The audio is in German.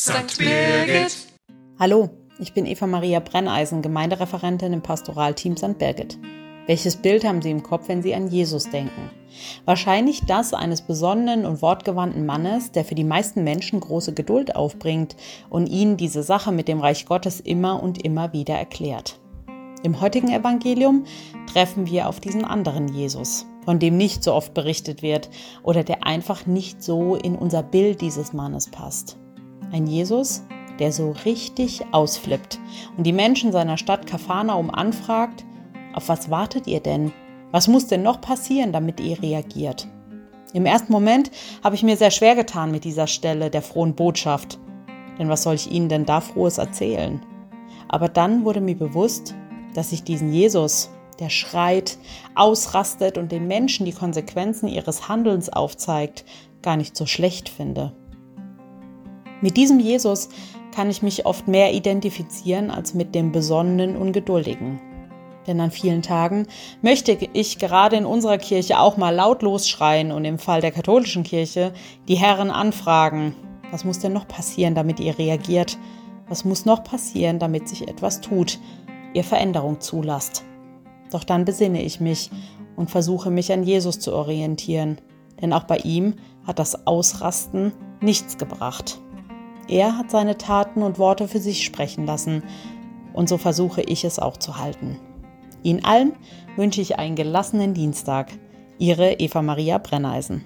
St. Birgit. Hallo, ich bin Eva Maria Brenneisen, Gemeindereferentin im Pastoralteam St. Birgit. Welches Bild haben Sie im Kopf, wenn Sie an Jesus denken? Wahrscheinlich das eines besonnenen und wortgewandten Mannes, der für die meisten Menschen große Geduld aufbringt und ihnen diese Sache mit dem Reich Gottes immer und immer wieder erklärt. Im heutigen Evangelium treffen wir auf diesen anderen Jesus, von dem nicht so oft berichtet wird oder der einfach nicht so in unser Bild dieses Mannes passt. Ein Jesus, der so richtig ausflippt und die Menschen seiner Stadt Kapharnaum anfragt, auf was wartet ihr denn? Was muss denn noch passieren, damit ihr reagiert? Im ersten Moment habe ich mir sehr schwer getan mit dieser Stelle der frohen Botschaft. Denn was soll ich Ihnen denn da frohes erzählen? Aber dann wurde mir bewusst, dass ich diesen Jesus, der schreit, ausrastet und den Menschen die Konsequenzen ihres Handelns aufzeigt, gar nicht so schlecht finde. Mit diesem Jesus kann ich mich oft mehr identifizieren als mit dem besonnenen und geduldigen. Denn an vielen Tagen möchte ich gerade in unserer Kirche auch mal lautlos schreien und im Fall der katholischen Kirche die Herren anfragen, was muss denn noch passieren, damit ihr reagiert? Was muss noch passieren, damit sich etwas tut, ihr Veränderung zulasst? Doch dann besinne ich mich und versuche mich an Jesus zu orientieren, denn auch bei ihm hat das Ausrasten nichts gebracht. Er hat seine Taten und Worte für sich sprechen lassen, und so versuche ich es auch zu halten. Ihnen allen wünsche ich einen gelassenen Dienstag. Ihre Eva Maria Brenneisen.